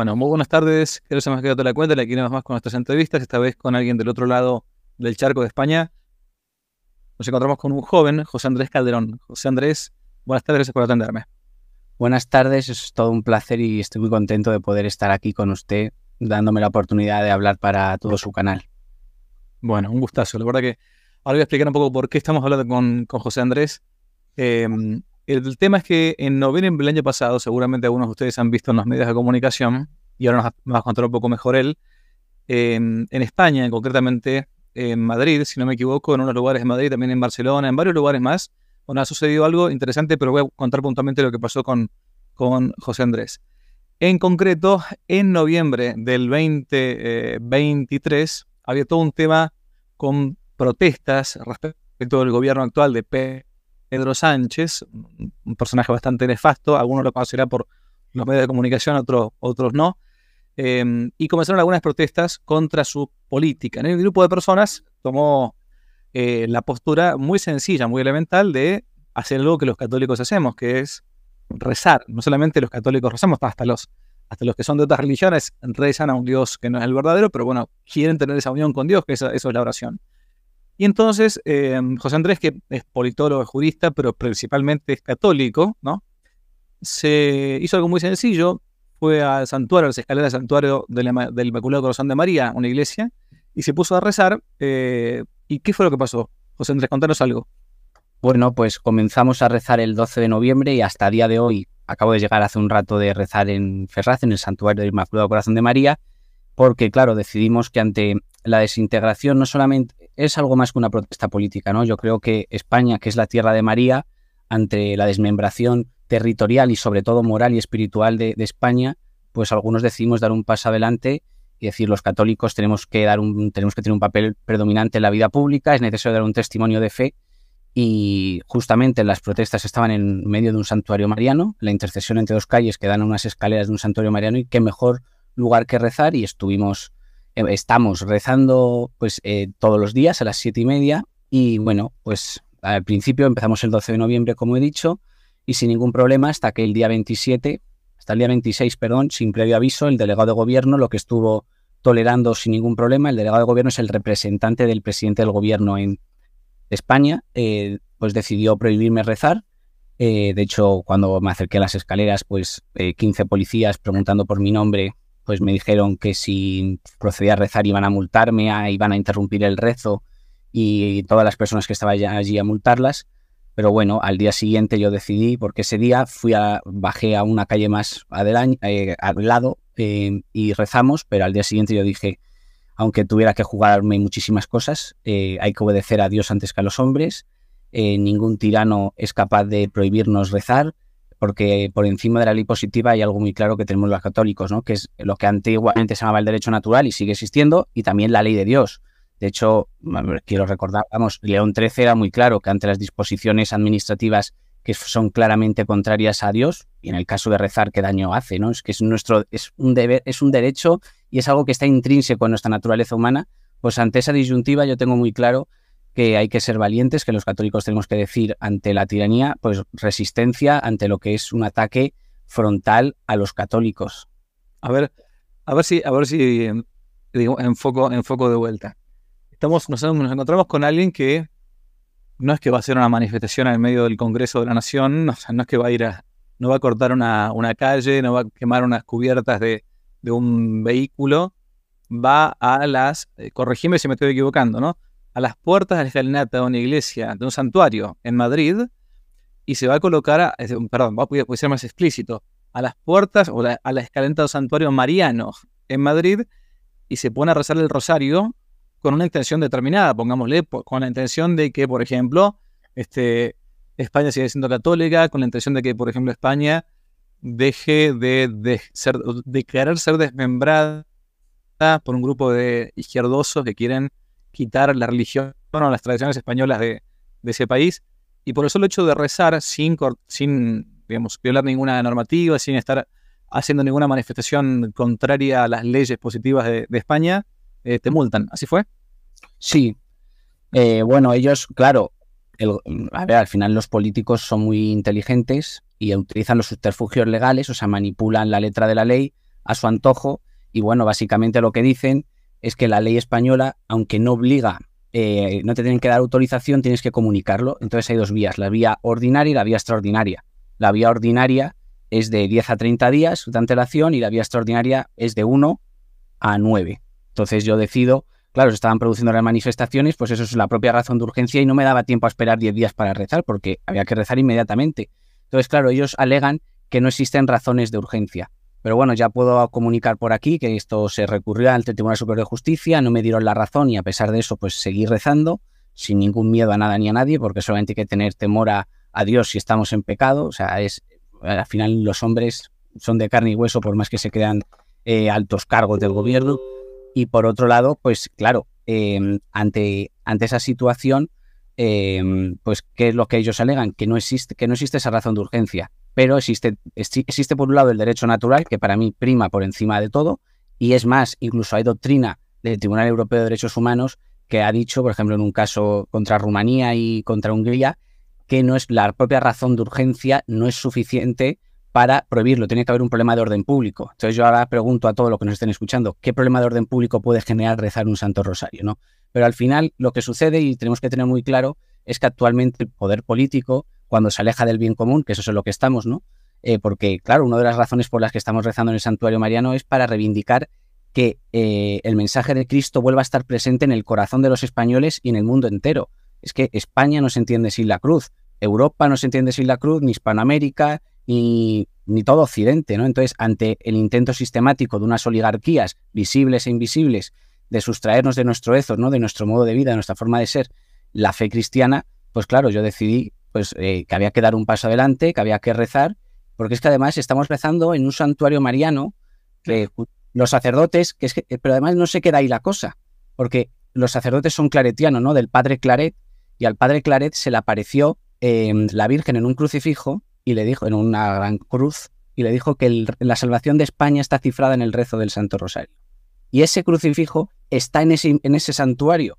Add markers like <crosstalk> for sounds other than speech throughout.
Bueno, muy buenas tardes. Quiero ser más que la cuenta. Aquí más con nuestras entrevistas, esta vez con alguien del otro lado del charco de España. Nos encontramos con un joven, José Andrés Calderón. José Andrés, buenas tardes, gracias por atenderme. Buenas tardes, es todo un placer y estoy muy contento de poder estar aquí con usted, dándome la oportunidad de hablar para todo su canal. Bueno, un gustazo. La verdad que ahora voy a explicar un poco por qué estamos hablando con, José Andrés. Em, el, tema es que en noviembre del año pasado, seguramente algunos de ustedes han visto en los medios de comunicación, y ahora nos, va a contar un poco mejor él, en España, concretamente en Madrid, si no me equivoco, en unos lugares de Madrid, también en Barcelona, en varios lugares más, bueno, ha sucedido algo interesante, pero voy a contar puntualmente lo que pasó con, con José Andrés. En concreto, en noviembre del 2023 había todo un tema con protestas respecto del gobierno actual de Pedro Sánchez, un personaje bastante nefasto, algunos lo conocerán por los medios de comunicación, otros, otros no, em, y comenzaron algunas protestas contra su política. El grupo de personas tomó eh, la postura muy sencilla, muy elemental de hacer algo que los católicos hacemos, que es rezar. No solamente los católicos rezamos, hasta los, hasta los que son de otras religiones rezan a un Dios que no es el verdadero, pero bueno, quieren tener esa unión con Dios, que eso, es la oración. Y entonces, em, José Andrés, que es politólogo, jurista, pero principalmente es católico, ¿no? Se hizo algo muy sencillo, fue al santuario, a las escaleras del santuario del, Inmaculado Corazón de María, una iglesia, y se puso a rezar. Eh, ¿Y qué fue lo que pasó? José Andrés, contanos algo. Bueno, pues comenzamos a rezar el 12 de noviembre y hasta día de hoy, acabo de llegar hace un rato de rezar en Ferraz, en el santuario del Inmaculado Corazón de María, porque claro, decidimos que ante la desintegración no solamente es algo más que una protesta política, ¿no? Yo creo que España, que es la tierra de María, ante la desmembración territorial y sobre todo moral y espiritual de, España, pues algunos decidimos dar un paso adelante y decir los católicos tenemos que dar un, tenemos que tener un papel predominante en la vida pública, es necesario dar un testimonio de fe y justamente las protestas estaban en medio de un santuario mariano, la intercesión entre dos calles que dan a unas escaleras de un santuario mariano y qué mejor lugar que rezar y estuvimos, estamos rezando pues eh, todos los días a las siete y media y bueno, pues al principio empezamos el 12 de noviembre como he dicho y sin ningún problema hasta que el día 27, hasta el día 26, perdón, sin previo aviso, el delegado de gobierno lo que estuvo tolerando sin ningún problema, el delegado de gobierno es el representante del presidente del gobierno en España, eh, pues decidió prohibirme rezar. Eh, de hecho, cuando me acerqué a las escaleras, pues 15 eh, policías preguntando por mi nombre, pues me dijeron que si procedía a rezar iban a multarme, iban a interrumpir el rezo y todas las personas que estaban allí a multarlas. Pero bueno, al día siguiente yo decidí, porque ese día fui a, bajé a una calle más adelante, al lado y rezamos, pero al día siguiente yo dije, aunque tuviera que jugarme muchísimas cosas, eh, hay que obedecer a Dios antes que a los hombres. Eh, ningún tirano es capaz de prohibirnos rezar, porque por encima de la ley positiva hay algo muy claro que tenemos los católicos, ¿no? que es lo que antiguamente se llamaba el derecho natural y sigue existiendo, y también la ley de Dios. De hecho, quiero recordar, vamos, León XIII era muy claro que ante las disposiciones administrativas que son claramente contrarias a Dios, y en el caso de rezar, ¿qué daño hace? ¿no? Es que es nuestro, es un deber, es un derecho y es algo que está intrínseco en nuestra naturaleza humana, pues ante esa disyuntiva yo tengo muy claro que hay que ser valientes, que los católicos tenemos que decir ante la tiranía, pues resistencia ante lo que es un ataque frontal a los católicos. A ver, a ver si, a ver si digo, enfoco, enfoco de vuelta. Estamos, nos, nos encontramos con alguien que no es que va a hacer una manifestación en medio del Congreso de la Nación, no es que va a ir a, no va a cortar una, una calle, no va a quemar unas cubiertas de, de un vehículo va a las, eh, corregime si me estoy equivocando, ¿no? A las puertas de la escalinata de una iglesia, de un santuario en Madrid, y se va a colocar, a, perdón, voy a ser más explícito, a las puertas o a la escalinata de un santuario mariano en Madrid, y se pone a rezar el rosario con una intención determinada, pongámosle, con la intención de que, por ejemplo, este, España siga siendo católica, con la intención de que, por ejemplo, España deje de, ser, de querer ser desmembrada por un grupo de izquierdosos que quieren quitar la religión o las tradiciones españolas de, ese país. Y por el solo hecho de rezar sin, sin digamos, violar ninguna normativa, sin estar haciendo ninguna manifestación contraria a las leyes positivas de, España, eh, te multan. ¿Así fue? Sí. Eh, bueno, ellos, claro, al final los políticos son muy inteligentes y utilizan los subterfugios legales, o sea, manipulan la letra de la ley a su antojo y bueno, básicamente lo que dicen es que la ley española, aunque no obliga, eh, no te tienen que dar autorización, tienes que comunicarlo. Entonces hay dos vías, la vía ordinaria y la vía extraordinaria. La vía ordinaria es de 10 a 30 días de antelación y la vía extraordinaria es de 1 a 9. Entonces yo decido, claro, se estaban produciendo las manifestaciones, pues eso es la propia razón de urgencia y no me daba tiempo a esperar 10 días para rezar porque había que rezar inmediatamente. Entonces, claro, ellos alegan que no existen razones de urgencia. Pero bueno, ya puedo comunicar por aquí que esto se recurrió ante el Tribunal Superior de Justicia, no me dieron la razón y a pesar de eso, pues seguí rezando sin ningún miedo a nada ni a nadie, porque solamente hay que tener temor a, Dios si estamos en pecado. O sea, es al final los hombres son de carne y hueso por más que se crean eh, altos cargos del gobierno. Y por otro lado, pues claro, em, ante, ante esa situación, em, pues ¿qué es lo que ellos alegan? Que no existe, que no existe esa razón de urgencia pero existe, existe por un lado el derecho natural, que para mí prima por encima de todo, y es más, incluso hay doctrina del Tribunal Europeo de Derechos Humanos que ha dicho, por ejemplo, en un caso contra Rumanía y contra Hungría, que no es la propia razón de urgencia no es suficiente para prohibirlo. Tiene que haber un problema de orden público. Entonces yo ahora pregunto a todos los que nos estén escuchando, ¿qué problema de orden público puede generar rezar un Santo Rosario? ¿no? Pero al final lo que sucede, y tenemos que tener muy claro, es que actualmente el poder político cuando se aleja del bien común, que eso es lo que estamos, ¿no? Eh, porque, claro, una de las razones por las que estamos rezando en el santuario mariano es para reivindicar que eh, el mensaje de Cristo vuelva a estar presente en el corazón de los españoles y en el mundo entero. Es que España no se entiende sin la cruz, Europa no se entiende sin la cruz, ni Hispanoamérica, ni, ni todo Occidente, ¿no? Entonces, ante el intento sistemático de unas oligarquías visibles e invisibles de sustraernos de nuestro ethos, ¿no? De nuestro modo de vida, de nuestra forma de ser, la fe cristiana, pues claro, yo decidí pues eh, que había que dar un paso adelante, que había que rezar, porque es que además estamos rezando en un santuario mariano, que los sacerdotes, que es que, pero además no se queda ahí la cosa, porque los sacerdotes son claretianos, ¿no? Del padre Claret, y al padre Claret se le apareció em, la Virgen en un crucifijo y le dijo, en una gran cruz, y le dijo que la salvación de España está cifrada en el rezo del Santo Rosario. Y ese crucifijo está en ese, en ese santuario.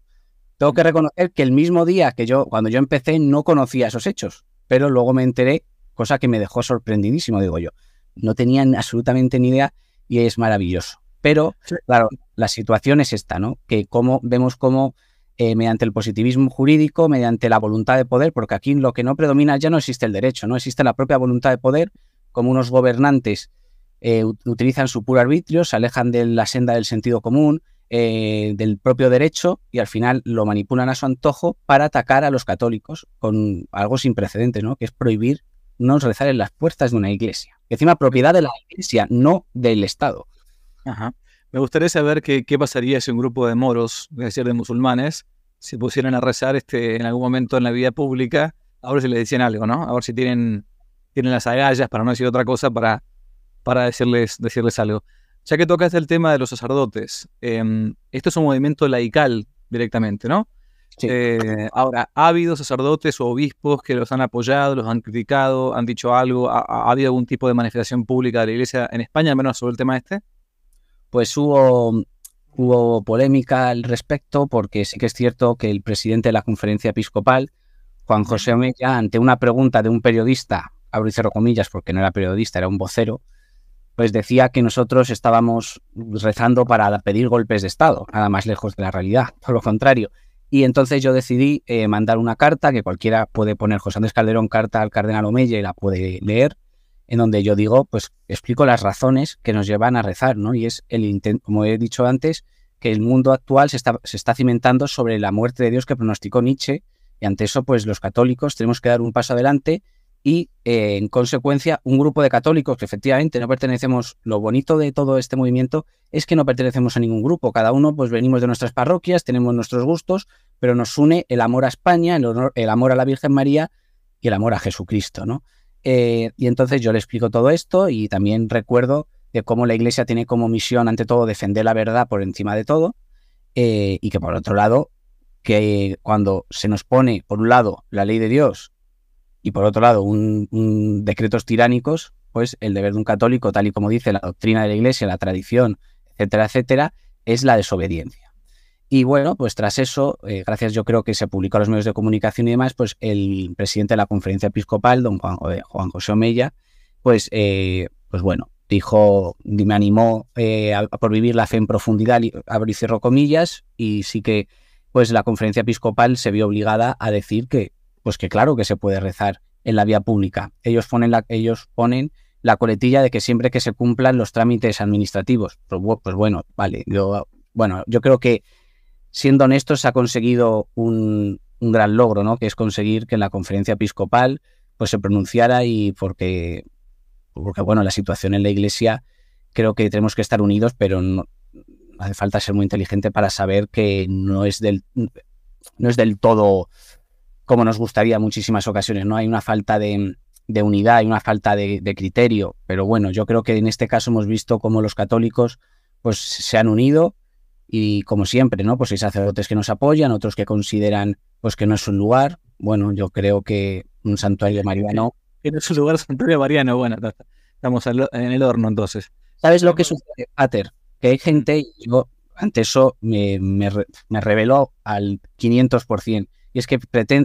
Tengo que reconocer que el mismo día que yo, cuando yo empecé, no conocía esos hechos, pero luego me enteré, cosa que me dejó sorprendidísimo, digo yo. No tenían absolutamente ni idea y es maravilloso. Pero, claro, la situación es esta, ¿no? Que como vemos cómo eh, mediante el positivismo jurídico, mediante la voluntad de poder, porque aquí lo que no predomina ya no existe el derecho, no existe la propia voluntad de poder, como unos gobernantes eh, utilizan su puro arbitrio, se alejan de la senda del sentido común, eh, del propio derecho y al final lo manipulan a su antojo para atacar a los católicos con algo sin precedentes, ¿no? Que es prohibir no rezar en las puertas de una iglesia. Que encima propiedad de la iglesia, no del Estado. Ajá. Me gustaría saber qué, qué pasaría si un grupo de moros, es decir, de musulmanes, se pusieran a rezar este, en algún momento en la vida pública, a ver si le decían algo, ¿no? A ver si tienen, tienen las agallas, para no decir otra cosa, para, para decirles, decirles algo. Ya que tocas el tema de los sacerdotes, em, esto es un movimiento laical directamente, ¿no? Eh, ahora, ¿ha habido sacerdotes o obispos que los han apoyado, los han criticado, han dicho algo? ¿Ha, habido algún tipo de manifestación pública de la Iglesia en España, al menos sobre el tema este? Pues hubo, hubo polémica al respecto, porque sí que es cierto que el presidente de la conferencia episcopal, Juan José Omella, ante una pregunta de un periodista, abro y cierro comillas porque no era periodista, era un vocero, pues decía que nosotros estábamos rezando para pedir golpes de Estado, nada más lejos de la realidad, <laughs> por lo contrario. Y entonces yo decidí eh, mandar una carta que cualquiera puede poner José Andrés Calderón carta al cardenal Omeya y la puede leer, en donde yo digo, pues explico las razones que nos llevan a rezar, ¿no? Y es el intento, como he dicho antes, que el mundo actual se está, se está cimentando sobre la muerte de Dios que pronosticó Nietzsche, y ante eso, pues los católicos tenemos que dar un paso adelante y eh, en consecuencia un grupo de católicos que efectivamente no pertenecemos, lo bonito de todo este movimiento es que no pertenecemos a ningún grupo, cada uno pues venimos de nuestras parroquias, tenemos nuestros gustos, pero nos une el amor a España, el, el amor a la Virgen María y el amor a Jesucristo, ¿no? Eh, y entonces yo le explico todo esto y también recuerdo de cómo la Iglesia tiene como misión ante todo defender la verdad por encima de todo eh, y que por otro lado que cuando se nos pone por un lado la ley de Dios y por otro lado un, decretos tiránicos, pues el deber de un católico, tal y como dice la doctrina de la Iglesia, la tradición, etcétera, etcétera, es la desobediencia. Y bueno, pues tras eso, eh, gracias yo creo que se publicó a los medios de comunicación y demás, pues el presidente de la conferencia episcopal, don Juan, eh, José Omeya, pues, eh, pues bueno, dijo, me animó a, por vivir la fe en profundidad, abro y cierro comillas, y sí que pues la conferencia episcopal se vio obligada a decir que, pues que claro que se puede rezar en la vía pública. Ellos ponen la, ellos ponen la coletilla de que siempre que se cumplan los trámites administrativos. Pues, pues bueno, vale, yo, bueno, yo creo que siendo honestos se ha conseguido un, un gran logro, ¿no? Que es conseguir que en la conferencia episcopal pues se pronunciara y porque, porque bueno, la situación en la iglesia creo que tenemos que estar unidos, pero no hace falta ser muy inteligente para saber que no es del, no es del todo como nos gustaría en muchísimas ocasiones, ¿no? Hay una falta de, unidad, hay una falta de, criterio, pero bueno, yo creo que en este caso hemos visto cómo los católicos pues se han unido y como siempre, ¿no? Pues hay sacerdotes que nos apoyan, otros que consideran pues que no es un lugar. Bueno, yo creo que un santuario mariano. Que no es un lugar <laughs> santuario mariano, bueno, estamos en el horno entonces. ¿Sabes lo que sucede, Pater? Que hay gente, yo ante eso me, me, me reveló al 500%. Y es que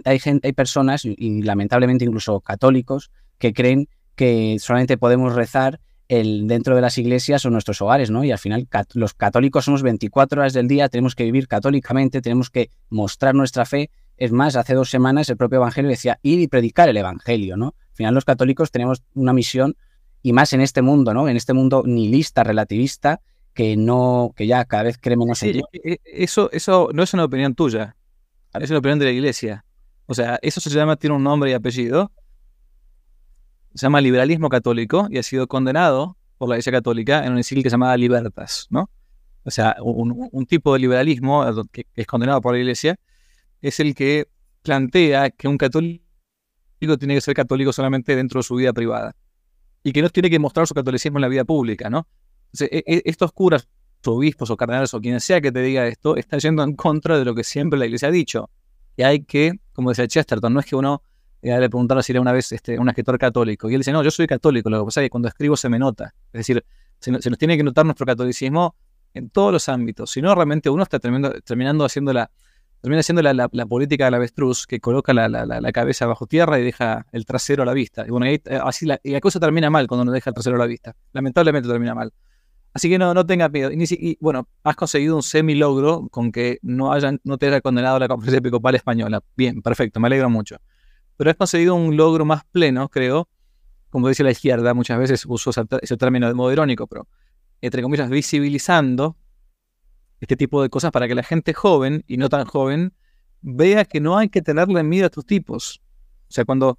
hay, gente, hay personas, y, lamentablemente incluso católicos, que creen que solamente podemos rezar el, dentro de las iglesias o nuestros hogares, ¿no? Y al final los católicos somos 24 horas del día, tenemos que vivir católicamente, tenemos que mostrar nuestra fe. Es más, hace dos semanas el propio Evangelio decía ir y predicar el Evangelio, ¿no? Al final los católicos tenemos una misión y más en este mundo, ¿no? En este mundo nihilista, relativista, que no, que ya cada vez creemos sí, Eso, eso no es una opinión tuya. Es la opinión de la iglesia. O sea, eso se llama, tiene un nombre y apellido. Se llama liberalismo católico y ha sido condenado por la iglesia católica en un encíclica llamada Libertas, ¿no? O sea, un, tipo de liberalismo que, es condenado por la iglesia es el que plantea que un católico tiene que ser católico solamente dentro de su vida privada y que no tiene que mostrar su catolicismo en la vida pública, ¿no? E, e, estos curas obispos o cardenales o quien sea que te diga esto, está yendo en contra de lo que siempre la iglesia ha dicho. Y hay que, como decía Chesterton, no es que uno eh, le preguntara si era una vez este, un escritor católico. Y él dice, no, yo soy católico, lo que pasa es que cuando escribo se me nota. Es decir, se, nos, tiene que notar nuestro catolicismo en todos los ámbitos. Si no, realmente uno está terminando, terminando haciendo la, termina haciendo la, la, política del avestruz, que coloca la, la, cabeza bajo tierra y deja el trasero a la vista. Y bueno, eh, así la, y la cosa termina mal cuando uno deja el trasero a la vista. Lamentablemente termina mal. Así que no, no tengas miedo. Y, bueno, has conseguido un semi-logro con que no, hayan, no te haya condenado la conferencia episcopal española. Bien, perfecto, me alegro mucho. Pero has conseguido un logro más pleno, creo, como dice la izquierda, muchas veces uso ese, término de modo irónico, pero entre comillas, visibilizando este tipo de cosas para que la gente joven y no tan joven vea que no hay que tenerle miedo a estos tipos. O sea, cuando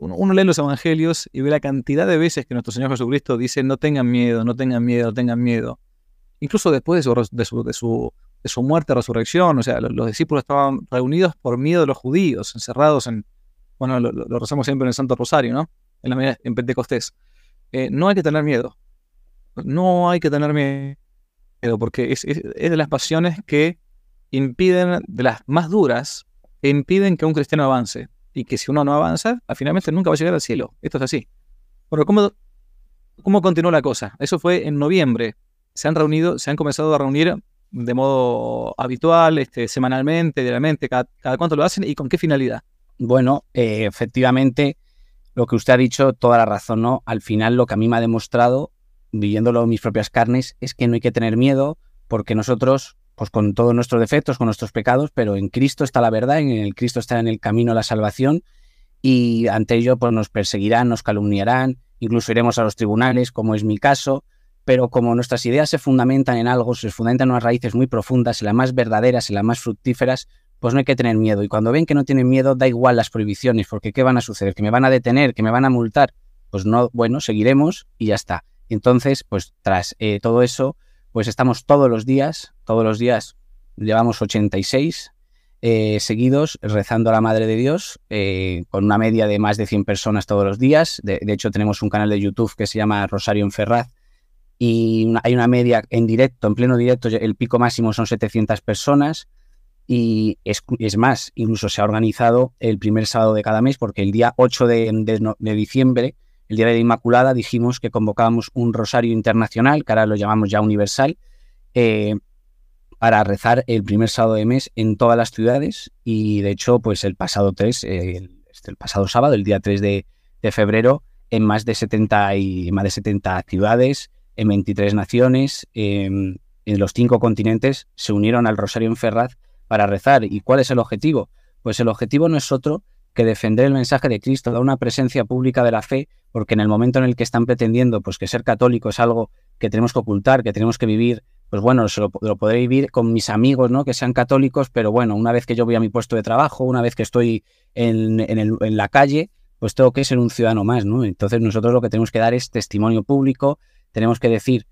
uno, lee los evangelios y ve la cantidad de veces que nuestro Señor Jesucristo dice no tengan miedo, no tengan miedo, no tengan miedo. Incluso después de su, de su, de su, muerte, resurrección, o sea, los, discípulos estaban reunidos por miedo de los judíos, encerrados en, bueno, lo, rezamos siempre en el Santo Rosario, ¿no? En, la, en Pentecostés. Eh, no hay que tener miedo. No hay que tener miedo, porque es, es, es de las pasiones que impiden, de las más duras, que impiden que un cristiano avance y que si uno no avanza, finalmente nunca va a llegar al cielo. Esto es así. Bueno, ¿cómo, cómo continuó la cosa? Eso fue en noviembre. Se han reunido, se han comenzado a reunir de modo habitual, este, semanalmente, diariamente, cada, cuánto lo hacen y con qué finalidad. Bueno, eh, efectivamente, lo que usted ha dicho, toda la razón, ¿no? Al final lo que a mí me ha demostrado, viviéndolo en mis propias carnes, es que no hay que tener miedo porque nosotros pues con todos nuestros defectos, con nuestros pecados, pero en Cristo está la verdad, en el Cristo está en el camino a la salvación y ante ello pues nos perseguirán, nos calumniarán, incluso iremos a los tribunales, como es mi caso, pero como nuestras ideas se fundamentan en algo, se fundamentan en unas raíces muy profundas, en las más verdaderas, en las más fructíferas, pues no hay que tener miedo. Y cuando ven que no tienen miedo, da igual las prohibiciones, porque ¿qué van a suceder? ¿Que me van a detener? ¿Que me van a multar? Pues no, bueno, seguiremos y ya está. Entonces, pues tras eh, todo eso, pues estamos todos los días, todos los días, llevamos 86 eh, seguidos rezando a la Madre de Dios, eh, con una media de más de 100 personas todos los días. De, hecho, tenemos un canal de YouTube que se llama Rosario en Ferraz y hay una media en directo, en pleno directo, el pico máximo son 700 personas. Y es, más, incluso se ha organizado el primer sábado de cada mes, porque el día 8 de diciembre el Día de la Inmaculada dijimos que convocábamos un rosario internacional, que ahora lo llamamos ya universal, eh, para rezar el primer sábado de mes en todas las ciudades y de hecho pues el pasado 3, este, el, pasado sábado, el día 3 de, febrero, en más de 70, y, más de 70 ciudades, en 23 naciones, en los cinco continentes, se unieron al Rosario en Ferraz para rezar. ¿Y cuál es el objetivo? Pues el objetivo no es otro que defender el mensaje de Cristo, dar una presencia pública de la fe, porque en el momento en el que están pretendiendo pues que ser católico es algo que tenemos que ocultar, que tenemos que vivir, pues bueno, lo, lo, podré vivir con mis amigos, ¿no? Que sean católicos, pero bueno, una vez que yo voy a mi puesto de trabajo, una vez que estoy en, en la calle, pues tengo que ser un ciudadano más, ¿no? Entonces nosotros lo que tenemos que dar es testimonio público, tenemos que decir,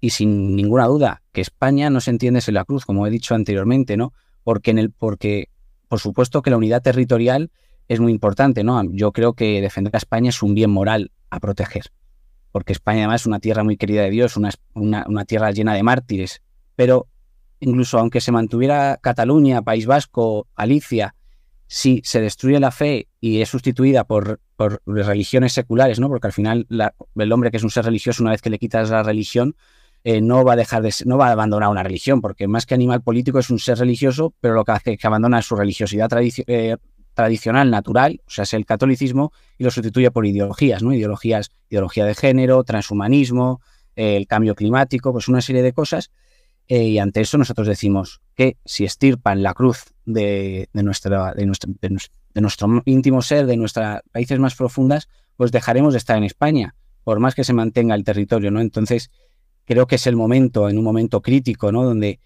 y sin ninguna duda, que España no se entiende sin la cruz, como he dicho anteriormente, ¿no? Porque en el, porque, por supuesto que la unidad territorial es muy importante, ¿no? Yo creo que defender a España es un bien moral a proteger, porque España además es una tierra muy querida de Dios, una, una, tierra llena de mártires, pero incluso aunque se mantuviera Cataluña, País Vasco, Alicia, si se destruye la fe y es sustituida por, por religiones seculares, ¿no? Porque al final el hombre que es un ser religioso, una vez que le quitas la religión, eh, no va a dejar de no va a abandonar una religión, porque más que animal político es un ser religioso, pero lo que hace es que abandona su religiosidad eh, tradicional, natural, o sea, es el catolicismo, y lo sustituye por ideologías, ¿no? Ideologías, ideología de género, transhumanismo, el cambio climático, pues una serie de cosas. Eh, y ante eso nosotros decimos que si estirpan la cruz de, nuestra, de, nuestro, de, nuestro, íntimo ser, de nuestras raíces más profundas, pues dejaremos de estar en España, por más que se mantenga el territorio, ¿no? Entonces, creo que es el momento, en un momento crítico, ¿no? Donde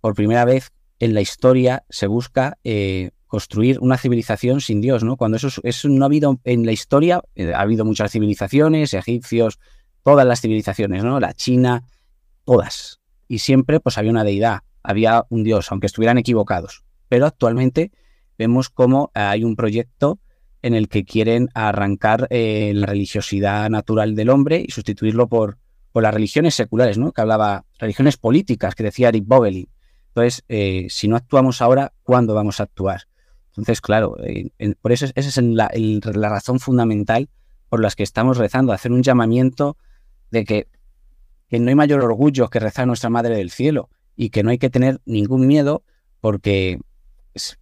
por primera vez en la historia se busca eh, construir una civilización sin Dios, ¿no? Cuando eso, eso no ha habido en la historia, eh, ha habido muchas civilizaciones, egipcios, todas las civilizaciones, ¿no? La China, todas. Y siempre pues había una deidad, había un Dios, aunque estuvieran equivocados. Pero actualmente vemos cómo hay un proyecto en el que quieren arrancar eh, la religiosidad natural del hombre y sustituirlo por, por las religiones seculares, ¿no? Que hablaba religiones políticas, que decía Eric Bovelin. Entonces, eh, si no actuamos ahora, ¿cuándo vamos a actuar? Entonces, claro, por eso esa es la, razón fundamental por las que estamos rezando, hacer un llamamiento de que, que, no hay mayor orgullo que rezar a nuestra Madre del Cielo y que no hay que tener ningún miedo porque es,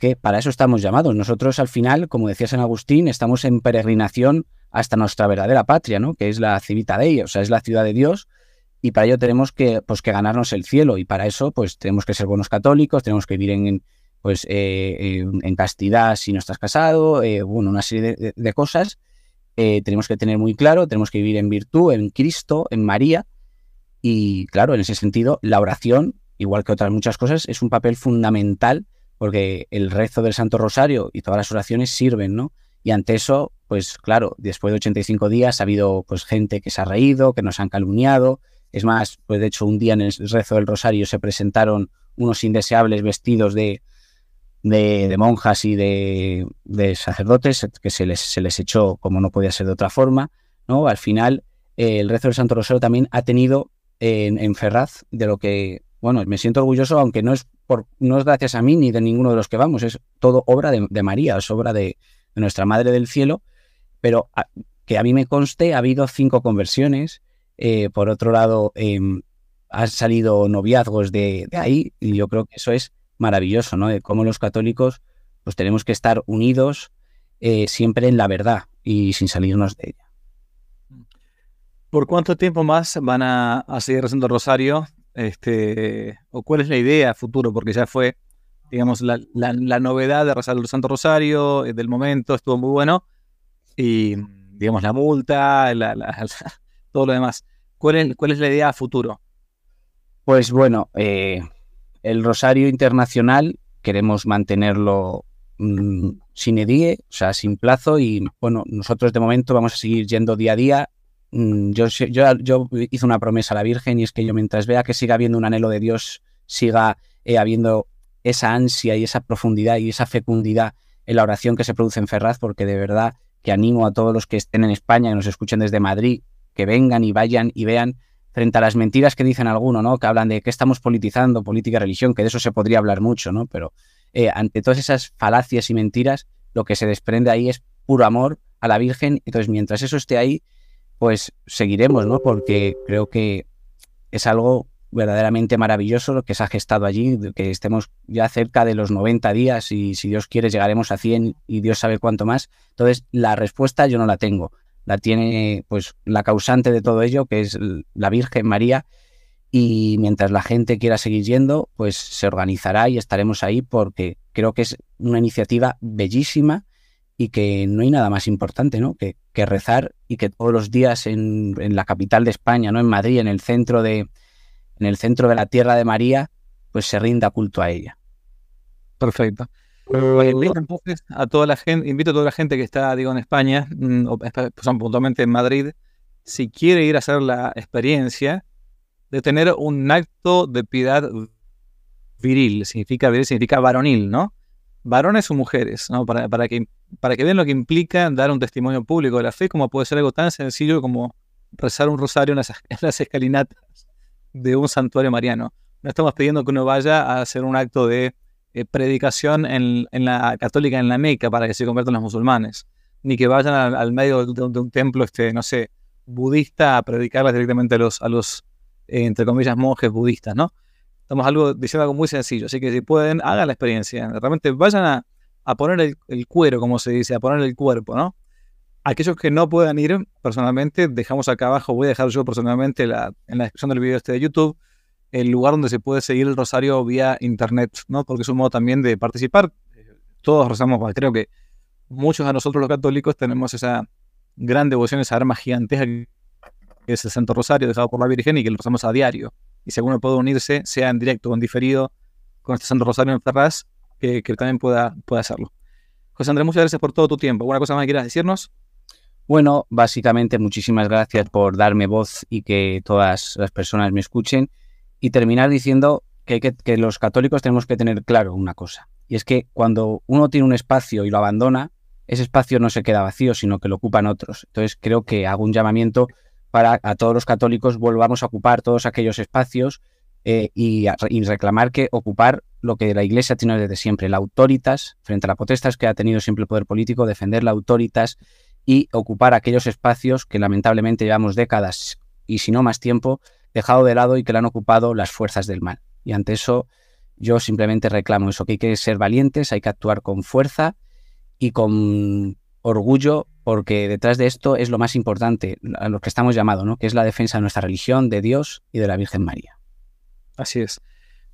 que para eso estamos llamados. Nosotros al final, como decía San Agustín, estamos en peregrinación hasta nuestra verdadera patria, ¿no? que es la Civita Dei, o sea, es la ciudad de Dios, y para ello tenemos que, pues, que ganarnos el cielo, y para eso pues tenemos que ser buenos católicos, tenemos que vivir en, pues eh, en castidad si no estás casado, eh, bueno, una serie de, cosas. Eh, tenemos que tener muy claro, tenemos que vivir en virtud, en Cristo, en María. Y claro, en ese sentido, la oración, igual que otras muchas cosas, es un papel fundamental porque el rezo del Santo Rosario y todas las oraciones sirven, ¿no? Y ante eso, pues claro, después de 85 días ha habido pues gente que se ha reído, que nos han calumniado. Es más, pues de hecho un día en el rezo del Rosario se presentaron unos indeseables vestidos de, de, monjas y de, sacerdotes que se les, se les echó como no podía ser de otra forma. ¿no? Al final, el rezo del Santo Rosario también ha tenido en, Ferraz, de lo que, bueno, me siento orgulloso, aunque no es, por, no es gracias a mí ni de ninguno de los que vamos, es todo obra de, María, es obra de, nuestra Madre del Cielo, pero que a mí me conste, ha habido cinco conversiones. Eh, por otro lado, em, han salido noviazgos de, ahí, y yo creo que eso es maravilloso, ¿no? De cómo los católicos pues tenemos que estar unidos eh, siempre en la verdad y sin salirnos de ella. ¿Por cuánto tiempo más van a, seguir rezando el rosario? Este, ¿O cuál es la idea futuro? Porque ya fue, digamos, la, novedad de rezar el Santo Rosario eh, del momento, estuvo muy bueno. Y, digamos, la multa, todo lo demás. ¿Cuál es, ¿Cuál es la idea futuro? Pues bueno, eh, el Rosario Internacional queremos mantenerlo mm, sin edie, o sea, sin plazo y bueno, nosotros de momento vamos a seguir yendo día a día. Mm, yo, yo, hice una promesa a la Virgen y es que yo mientras vea que siga habiendo un anhelo de Dios, siga eh, habiendo esa ansia y esa profundidad y esa fecundidad en la oración que se produce en Ferraz, porque de verdad que animo a todos los que estén en España, y nos escuchen desde Madrid, que vengan y vayan y vean frente a las mentiras que dicen algunos, ¿no? Que hablan de que estamos politizando, política religión, que de eso se podría hablar mucho, ¿no? Pero eh, ante todas esas falacias y mentiras, lo que se desprende ahí es puro amor a la Virgen. Entonces, mientras eso esté ahí, pues seguiremos, ¿no? Porque creo que es algo verdaderamente maravilloso lo que se ha gestado allí, que estemos ya cerca de los 90 días y si Dios quiere llegaremos a 100 y Dios sabe cuánto más. Entonces, la respuesta yo no la tengo. La tiene pues la causante de todo ello, que es la Virgen María, y mientras la gente quiera seguir yendo, pues se organizará y estaremos ahí porque creo que es una iniciativa bellísima y que no hay nada más importante, ¿no? Que, rezar y que todos los días en, en, la capital de España, ¿no? En Madrid, en el centro de, en el centro de la tierra de María, pues se rinda culto a ella. Perfecto. Invito entonces a toda la gente, invito a toda la gente que está, digo, en España, mm, o puntualmente en Madrid, si quiere ir a hacer la experiencia, de tener un acto de piedad viril, significa viril, significa varonil, ¿no? Varones o mujeres, ¿no? Para, para, que, para que vean lo que implica dar un testimonio público de la fe, como puede ser algo tan sencillo como rezar un rosario en las, <laughs> en las escalinatas de un santuario mariano. No estamos pidiendo que uno vaya a hacer un acto de eh, predicación en, en, la católica en la Meca para que se conviertan los musulmanes, ni que vayan al, al medio de, de, un templo, este, no sé, budista a predicarlas directamente a los, a los eh, entre comillas, monjes budistas, ¿no? Estamos algo, diciendo algo muy sencillo, así que si pueden, hagan la experiencia. Realmente vayan a, a poner el, cuero, como se dice, a poner el cuerpo, ¿no? Aquellos que no puedan ir personalmente, dejamos acá abajo, voy a dejar yo personalmente la, en la descripción del video este de YouTube, el lugar donde se puede seguir el rosario vía internet, ¿no? Porque es un modo también de participar. Todos rezamos, creo que muchos de nosotros los católicos tenemos esa gran devoción, esa arma gigantesca que es el Santo Rosario dejado por la Virgen y que lo rezamos a diario. Y si alguno puede unirse, sea en directo o en diferido, con este Santo Rosario en Ferraz, que, que también pueda, pueda hacerlo. José Andrés, muchas gracias por todo tu tiempo. ¿Alguna cosa más que quieras decirnos? Bueno, básicamente muchísimas gracias por darme voz y que todas las personas me escuchen. Y terminar diciendo que, que, los católicos tenemos que tener claro una cosa. Y es que cuando uno tiene un espacio y lo abandona, ese espacio no se queda vacío, sino que lo ocupan otros. Entonces creo que hago un llamamiento para a todos los católicos volvamos a ocupar todos aquellos espacios eh, y, y, reclamar que ocupar lo que la Iglesia tiene desde siempre, la autoritas, frente a la potestas que ha tenido siempre el poder político, defender la autoritas y ocupar aquellos espacios que lamentablemente llevamos décadas y si no más tiempo dejado de lado y que le han ocupado las fuerzas del mal. Y ante eso yo simplemente reclamo eso, que hay que ser valientes, hay que actuar con fuerza y con orgullo porque detrás de esto es lo más importante, a lo que estamos llamados, ¿no? que es la defensa de nuestra religión, de Dios y de la Virgen María. Así es.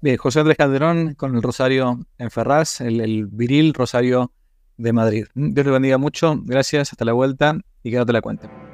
Bien, José Andrés Calderón con el Rosario en Ferraz, el, el viril Rosario de Madrid. Dios le bendiga mucho, gracias, hasta la vuelta y que no te la cuente.